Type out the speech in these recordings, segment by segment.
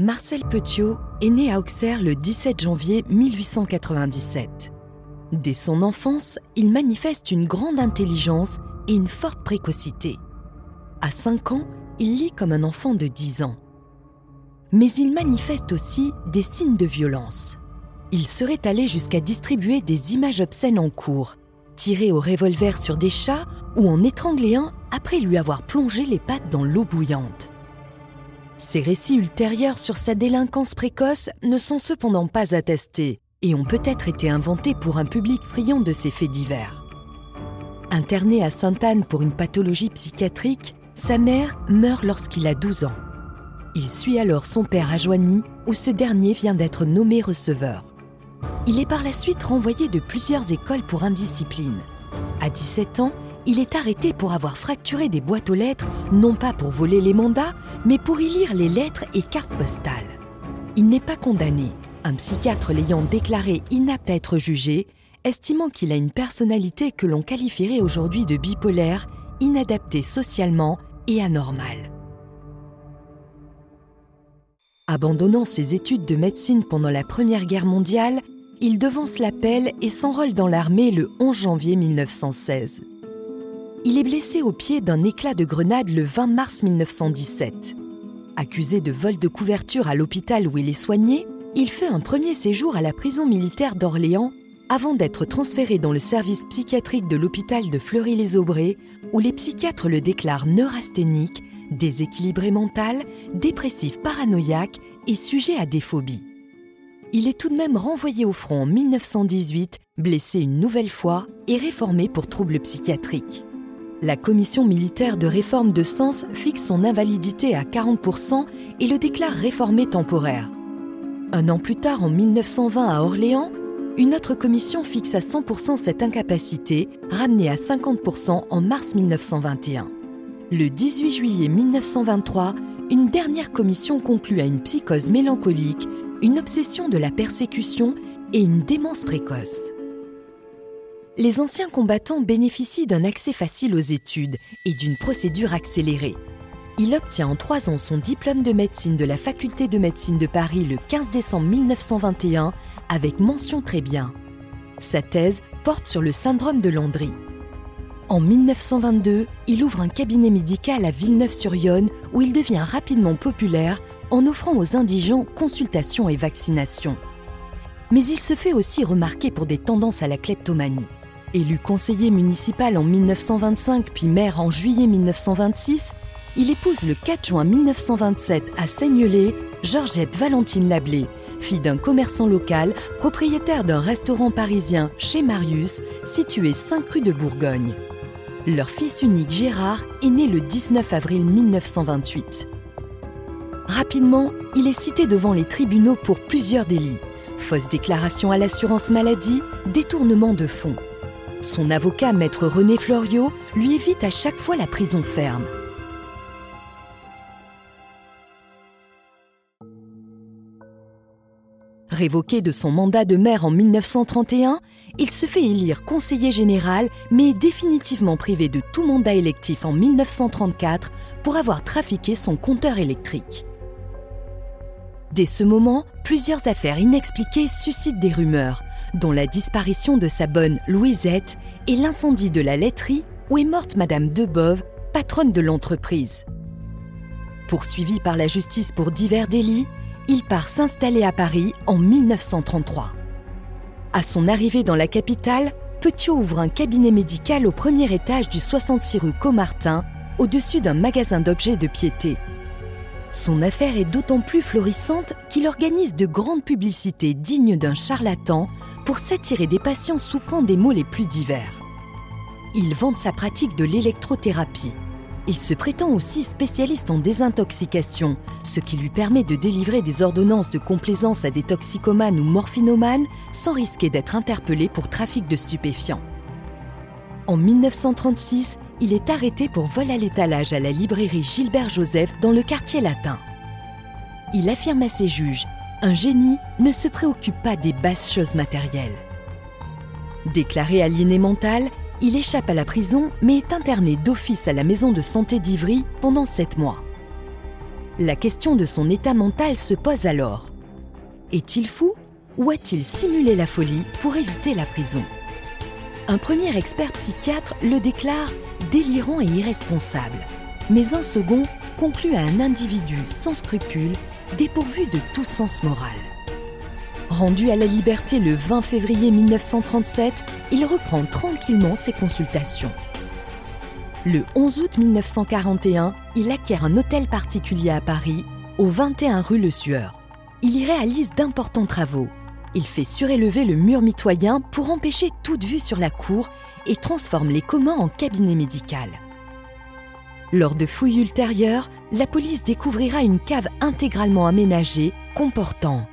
Marcel Petiot est né à Auxerre le 17 janvier 1897. Dès son enfance, il manifeste une grande intelligence et une forte précocité. À 5 ans, il lit comme un enfant de 10 ans. Mais il manifeste aussi des signes de violence. Il serait allé jusqu'à distribuer des images obscènes en cours, tirer au revolver sur des chats ou en étrangler un après lui avoir plongé les pattes dans l'eau bouillante. Ces récits ultérieurs sur sa délinquance précoce ne sont cependant pas attestés et ont peut-être été inventés pour un public friand de ces faits divers. Interné à Sainte-Anne pour une pathologie psychiatrique, sa mère meurt lorsqu'il a 12 ans. Il suit alors son père à Joigny, où ce dernier vient d'être nommé receveur. Il est par la suite renvoyé de plusieurs écoles pour indiscipline. À 17 ans, il est arrêté pour avoir fracturé des boîtes aux lettres, non pas pour voler les mandats, mais pour y lire les lettres et cartes postales. Il n'est pas condamné, un psychiatre l'ayant déclaré inapte à être jugé, estimant qu'il a une personnalité que l'on qualifierait aujourd'hui de bipolaire, inadaptée socialement et anormale. Abandonnant ses études de médecine pendant la Première Guerre mondiale, il devance l'appel et s'enrôle dans l'armée le 11 janvier 1916. Il est blessé au pied d'un éclat de grenade le 20 mars 1917. Accusé de vol de couverture à l'hôpital où il est soigné, il fait un premier séjour à la prison militaire d'Orléans avant d'être transféré dans le service psychiatrique de l'hôpital de Fleury-les-Aubrais où les psychiatres le déclarent neurasthénique, déséquilibré mental, dépressif paranoïaque et sujet à des phobies. Il est tout de même renvoyé au front en 1918, blessé une nouvelle fois et réformé pour troubles psychiatriques. La commission militaire de réforme de Sens fixe son invalidité à 40% et le déclare réformé temporaire. Un an plus tard, en 1920 à Orléans, une autre commission fixe à 100% cette incapacité, ramenée à 50% en mars 1921. Le 18 juillet 1923, une dernière commission conclut à une psychose mélancolique, une obsession de la persécution et une démence précoce. Les anciens combattants bénéficient d'un accès facile aux études et d'une procédure accélérée. Il obtient en trois ans son diplôme de médecine de la faculté de médecine de Paris le 15 décembre 1921 avec mention très bien. Sa thèse porte sur le syndrome de Landry. En 1922, il ouvre un cabinet médical à Villeneuve-sur-Yonne où il devient rapidement populaire en offrant aux indigents consultations et vaccinations. Mais il se fait aussi remarquer pour des tendances à la kleptomanie. Élu conseiller municipal en 1925 puis maire en juillet 1926, il épouse le 4 juin 1927 à Seignelay Georgette Valentine Lablé, fille d'un commerçant local, propriétaire d'un restaurant parisien chez Marius, situé 5 rue de Bourgogne. Leur fils unique Gérard est né le 19 avril 1928. Rapidement, il est cité devant les tribunaux pour plusieurs délits fausse déclaration à l'assurance maladie, détournement de fonds. Son avocat, maître René Floriot, lui évite à chaque fois la prison ferme. Révoqué de son mandat de maire en 1931, il se fait élire conseiller général, mais est définitivement privé de tout mandat électif en 1934 pour avoir trafiqué son compteur électrique. Dès ce moment, plusieurs affaires inexpliquées suscitent des rumeurs, dont la disparition de sa bonne Louisette et l'incendie de la laiterie où est morte Madame Debove, patronne de l'entreprise. Poursuivi par la justice pour divers délits, il part s'installer à Paris en 1933. À son arrivée dans la capitale, Petiot ouvre un cabinet médical au premier étage du 66 rue Comartin, au-dessus d'un magasin d'objets de piété. Son affaire est d'autant plus florissante qu'il organise de grandes publicités dignes d'un charlatan pour s'attirer des patients souffrant des maux les plus divers. Il vante sa pratique de l'électrothérapie. Il se prétend aussi spécialiste en désintoxication, ce qui lui permet de délivrer des ordonnances de complaisance à des toxicomanes ou morphinomanes sans risquer d'être interpellé pour trafic de stupéfiants. En 1936, il est arrêté pour vol à l'étalage à la librairie Gilbert Joseph dans le quartier latin. Il affirme à ses juges Un génie ne se préoccupe pas des basses choses matérielles. Déclaré aliéné mental, il échappe à la prison mais est interné d'office à la maison de santé d'Ivry pendant sept mois. La question de son état mental se pose alors. Est-il fou ou a-t-il simulé la folie pour éviter la prison? Un premier expert psychiatre le déclare délirant et irresponsable, mais un second conclut à un individu sans scrupules, dépourvu de tout sens moral. Rendu à la liberté le 20 février 1937, il reprend tranquillement ses consultations. Le 11 août 1941, il acquiert un hôtel particulier à Paris, au 21 rue Le Sueur. Il y réalise d'importants travaux. Il fait surélever le mur mitoyen pour empêcher toute vue sur la cour et transforme les communs en cabinet médical. Lors de fouilles ultérieures, la police découvrira une cave intégralement aménagée comportant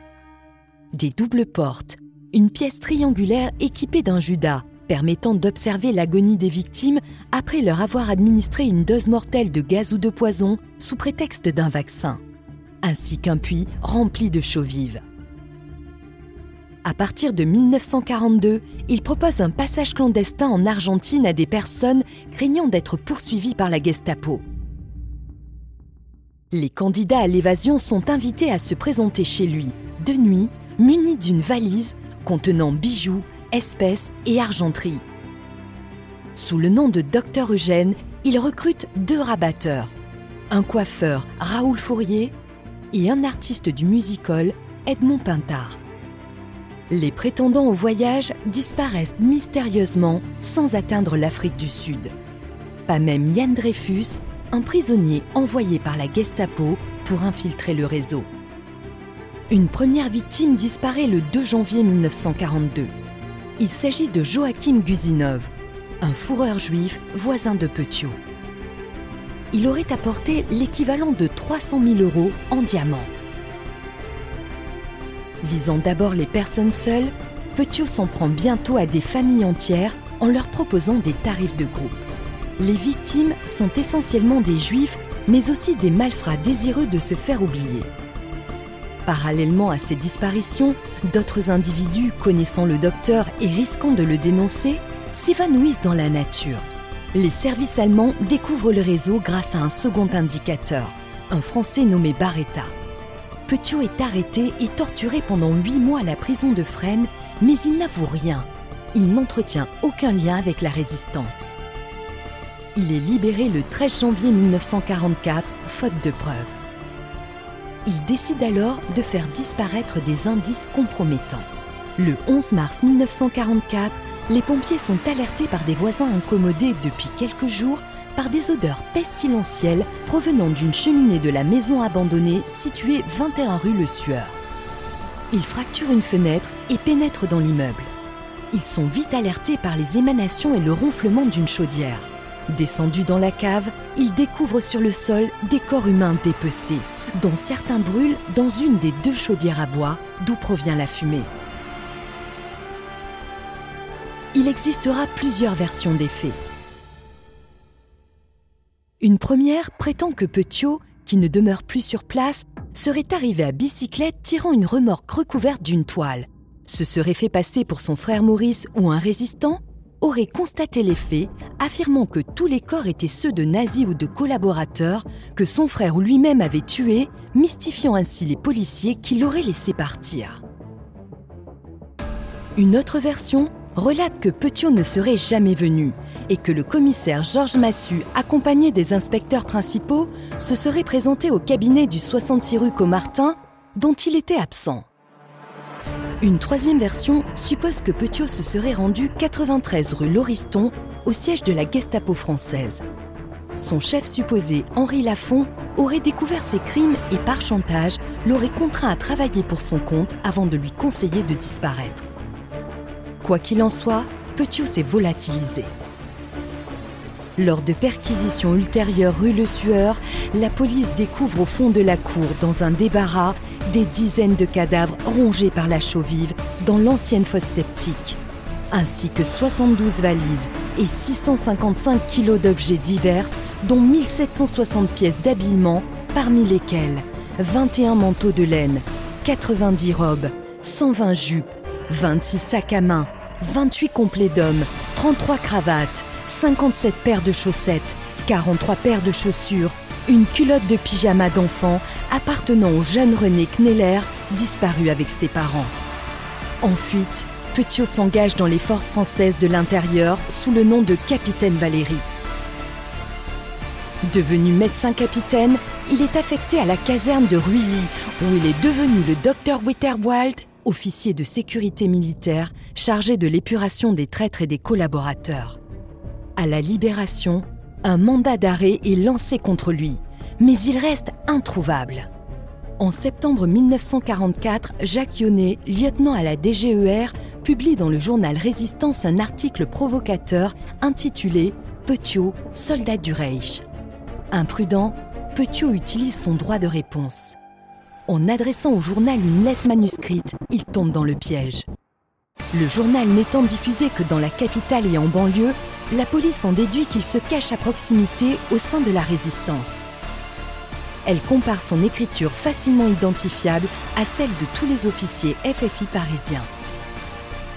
des doubles portes, une pièce triangulaire équipée d'un judas permettant d'observer l'agonie des victimes après leur avoir administré une dose mortelle de gaz ou de poison sous prétexte d'un vaccin, ainsi qu'un puits rempli de chaux vives. À partir de 1942, il propose un passage clandestin en Argentine à des personnes craignant d'être poursuivies par la Gestapo. Les candidats à l'évasion sont invités à se présenter chez lui, de nuit, munis d'une valise contenant bijoux, espèces et argenterie. Sous le nom de Docteur Eugène, il recrute deux rabatteurs, un coiffeur, Raoul Fourier, et un artiste du musical, Edmond Pintard. Les prétendants au voyage disparaissent mystérieusement sans atteindre l'Afrique du Sud. Pas même Yann Dreyfus, un prisonnier envoyé par la Gestapo pour infiltrer le réseau. Une première victime disparaît le 2 janvier 1942. Il s'agit de Joachim Guzinov, un fourreur juif voisin de Petiot. Il aurait apporté l'équivalent de 300 000 euros en diamants. Visant d'abord les personnes seules, Petiot s'en prend bientôt à des familles entières en leur proposant des tarifs de groupe. Les victimes sont essentiellement des juifs, mais aussi des malfrats désireux de se faire oublier. Parallèlement à ces disparitions, d'autres individus connaissant le docteur et risquant de le dénoncer s'évanouissent dans la nature. Les services allemands découvrent le réseau grâce à un second indicateur, un Français nommé Barretta. Petiot est arrêté et torturé pendant huit mois à la prison de Fresnes, mais il n'avoue rien. Il n'entretient aucun lien avec la résistance. Il est libéré le 13 janvier 1944, faute de preuves. Il décide alors de faire disparaître des indices compromettants. Le 11 mars 1944, les pompiers sont alertés par des voisins incommodés depuis quelques jours par des odeurs pestilentielles provenant d'une cheminée de la maison abandonnée située 21 rue Le Sueur. Ils fracturent une fenêtre et pénètrent dans l'immeuble. Ils sont vite alertés par les émanations et le ronflement d'une chaudière. Descendus dans la cave, ils découvrent sur le sol des corps humains dépecés dont certains brûlent dans une des deux chaudières à bois d'où provient la fumée. Il existera plusieurs versions des faits. Une première prétend que Petiot, qui ne demeure plus sur place, serait arrivé à bicyclette tirant une remorque recouverte d'une toile, se serait fait passer pour son frère Maurice ou un résistant aurait constaté les faits, affirmant que tous les corps étaient ceux de nazis ou de collaborateurs que son frère ou lui-même avait tués, mystifiant ainsi les policiers qui l'auraient laissé partir. Une autre version relate que Petiot ne serait jamais venu et que le commissaire Georges Massu, accompagné des inspecteurs principaux, se serait présenté au cabinet du 66 rue Comartin dont il était absent. Une troisième version suppose que Petiot se serait rendu 93 rue Lauriston, au siège de la Gestapo française. Son chef supposé, Henri Lafont, aurait découvert ses crimes et par chantage l'aurait contraint à travailler pour son compte avant de lui conseiller de disparaître. Quoi qu'il en soit, Petiot s'est volatilisé. Lors de perquisitions ultérieures rue Le Sueur, la police découvre au fond de la cour, dans un débarras, des dizaines de cadavres rongés par la chaux vive dans l'ancienne fosse septique, ainsi que 72 valises et 655 kilos d'objets divers, dont 1760 pièces d'habillement, parmi lesquelles 21 manteaux de laine, 90 robes, 120 jupes, 26 sacs à main, 28 complets d'hommes, 33 cravates, 57 paires de chaussettes, 43 paires de chaussures, une culotte de pyjama d'enfant appartenant au jeune René Kneller, disparu avec ses parents. En fuite, Petiot s'engage dans les forces françaises de l'intérieur sous le nom de Capitaine Valéry. Devenu médecin-capitaine, il est affecté à la caserne de Ruilly, où il est devenu le docteur Witterwald, officier de sécurité militaire chargé de l'épuration des traîtres et des collaborateurs. À la libération, un mandat d'arrêt est lancé contre lui, mais il reste introuvable. En septembre 1944, Jacques Yonnet, lieutenant à la DGER, publie dans le journal Résistance un article provocateur intitulé Petiot, soldat du Reich. Imprudent, Petiot utilise son droit de réponse. En adressant au journal une lettre manuscrite, il tombe dans le piège. Le journal n'étant diffusé que dans la capitale et en banlieue, la police en déduit qu'il se cache à proximité au sein de la résistance. Elle compare son écriture facilement identifiable à celle de tous les officiers FFI parisiens.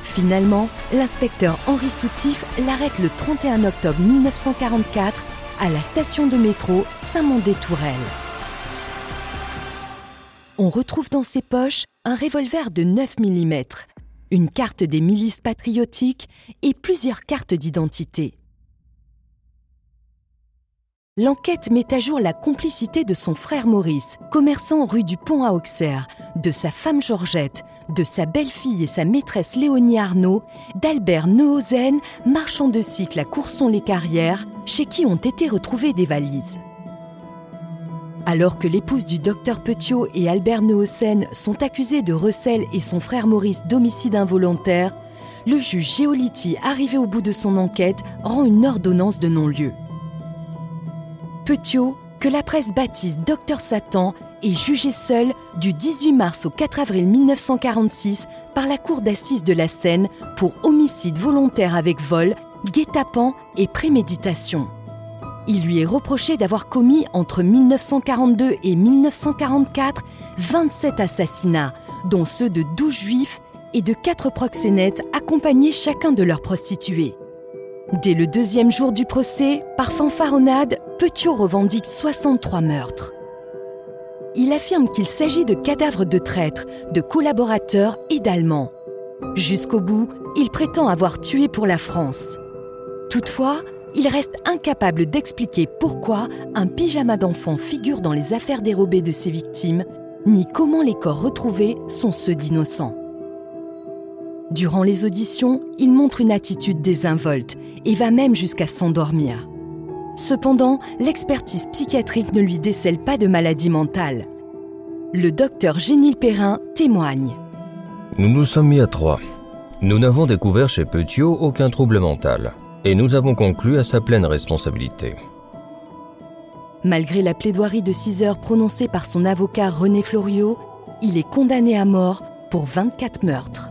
Finalement, l'inspecteur Henri Soutif l'arrête le 31 octobre 1944 à la station de métro Saint-Mandé-Tourelle. On retrouve dans ses poches un revolver de 9 mm, une carte des milices patriotiques et plusieurs cartes d'identité. L'enquête met à jour la complicité de son frère Maurice, commerçant rue du Pont à Auxerre, de sa femme Georgette, de sa belle-fille et sa maîtresse Léonie Arnaud, d'Albert Neuhausen, marchand de cycle à Courson-les-Carrières, chez qui ont été retrouvées des valises. Alors que l'épouse du docteur Petiot et Albert Neuhausen sont accusés de recel et son frère Maurice d'homicide involontaire, le juge Géoliti, arrivé au bout de son enquête, rend une ordonnance de non-lieu. Petiot, que la presse baptise Docteur Satan, est jugé seul du 18 mars au 4 avril 1946 par la Cour d'assises de la Seine pour homicide volontaire avec vol, guet-apens et préméditation. Il lui est reproché d'avoir commis entre 1942 et 1944 27 assassinats, dont ceux de 12 juifs et de 4 proxénètes accompagnés chacun de leurs prostituées. Dès le deuxième jour du procès, par fanfaronnade, Petiot revendique 63 meurtres. Il affirme qu'il s'agit de cadavres de traîtres, de collaborateurs et d'Allemands. Jusqu'au bout, il prétend avoir tué pour la France. Toutefois, il reste incapable d'expliquer pourquoi un pyjama d'enfant figure dans les affaires dérobées de ses victimes, ni comment les corps retrouvés sont ceux d'innocents. Durant les auditions, il montre une attitude désinvolte et va même jusqu'à s'endormir. Cependant, l'expertise psychiatrique ne lui décèle pas de maladie mentale. Le docteur Génil Perrin témoigne. Nous nous sommes mis à trois. Nous n'avons découvert chez Petiot aucun trouble mental et nous avons conclu à sa pleine responsabilité. Malgré la plaidoirie de 6 heures prononcée par son avocat René Floriot, il est condamné à mort pour 24 meurtres.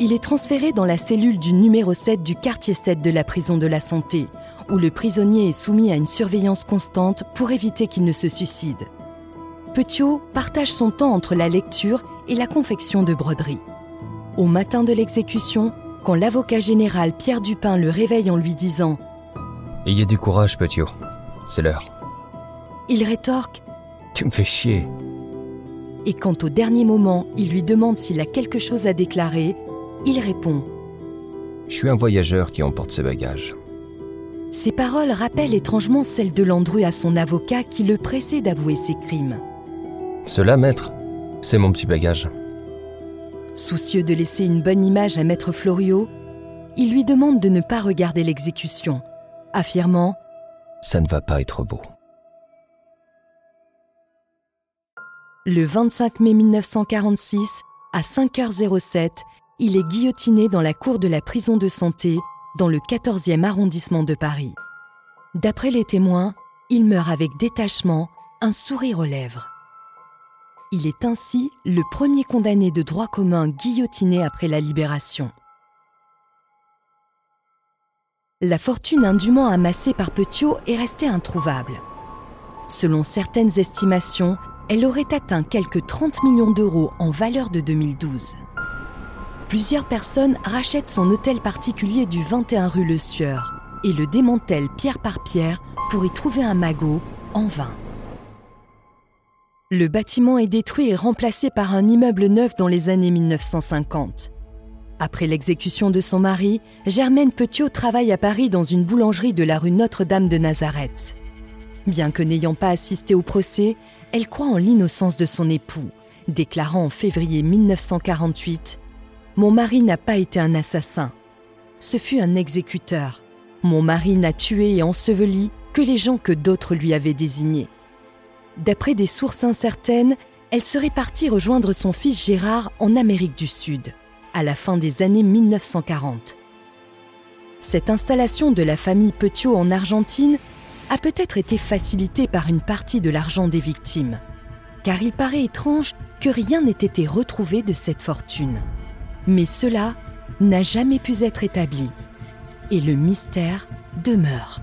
Il est transféré dans la cellule du numéro 7 du quartier 7 de la prison de la santé, où le prisonnier est soumis à une surveillance constante pour éviter qu'il ne se suicide. Petiot partage son temps entre la lecture et la confection de broderies. Au matin de l'exécution, quand l'avocat général Pierre Dupin le réveille en lui disant ⁇ Ayez du courage, Petiot, c'est l'heure ⁇ il rétorque ⁇ Tu me fais chier !⁇ Et quand au dernier moment, il lui demande s'il a quelque chose à déclarer, il répond ⁇ Je suis un voyageur qui emporte ses bagages. Ces paroles rappellent étrangement celles de Landru à son avocat qui le pressait d'avouer ses crimes. Cela, maître, c'est mon petit bagage. Soucieux de laisser une bonne image à maître Floriot, il lui demande de ne pas regarder l'exécution, affirmant ⁇ Ça ne va pas être beau ⁇ Le 25 mai 1946, à 5h07, il est guillotiné dans la cour de la prison de santé, dans le 14e arrondissement de Paris. D'après les témoins, il meurt avec détachement, un sourire aux lèvres. Il est ainsi le premier condamné de droit commun guillotiné après la libération. La fortune indûment amassée par Petiot est restée introuvable. Selon certaines estimations, elle aurait atteint quelques 30 millions d'euros en valeur de 2012. Plusieurs personnes rachètent son hôtel particulier du 21 rue Le Sieur et le démantèlent pierre par pierre pour y trouver un magot en vain. Le bâtiment est détruit et remplacé par un immeuble neuf dans les années 1950. Après l'exécution de son mari, Germaine Petiot travaille à Paris dans une boulangerie de la rue Notre-Dame de Nazareth. Bien que n'ayant pas assisté au procès, elle croit en l'innocence de son époux, déclarant en février 1948 Mon mari n'a pas été un assassin. Ce fut un exécuteur. Mon mari n'a tué et enseveli que les gens que d'autres lui avaient désignés. D'après des sources incertaines, elle serait partie rejoindre son fils Gérard en Amérique du Sud, à la fin des années 1940. Cette installation de la famille Petiot en Argentine a peut-être été facilitée par une partie de l'argent des victimes, car il paraît étrange que rien n'ait été retrouvé de cette fortune. Mais cela n'a jamais pu être établi, et le mystère demeure.